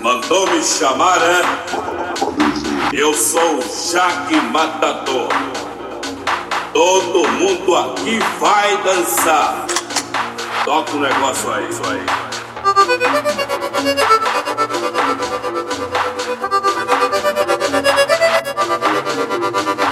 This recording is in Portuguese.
Mandou me chamar, é? Eu sou o Jaque Matador. Todo mundo aqui vai dançar. Toca o negócio aí, isso aí.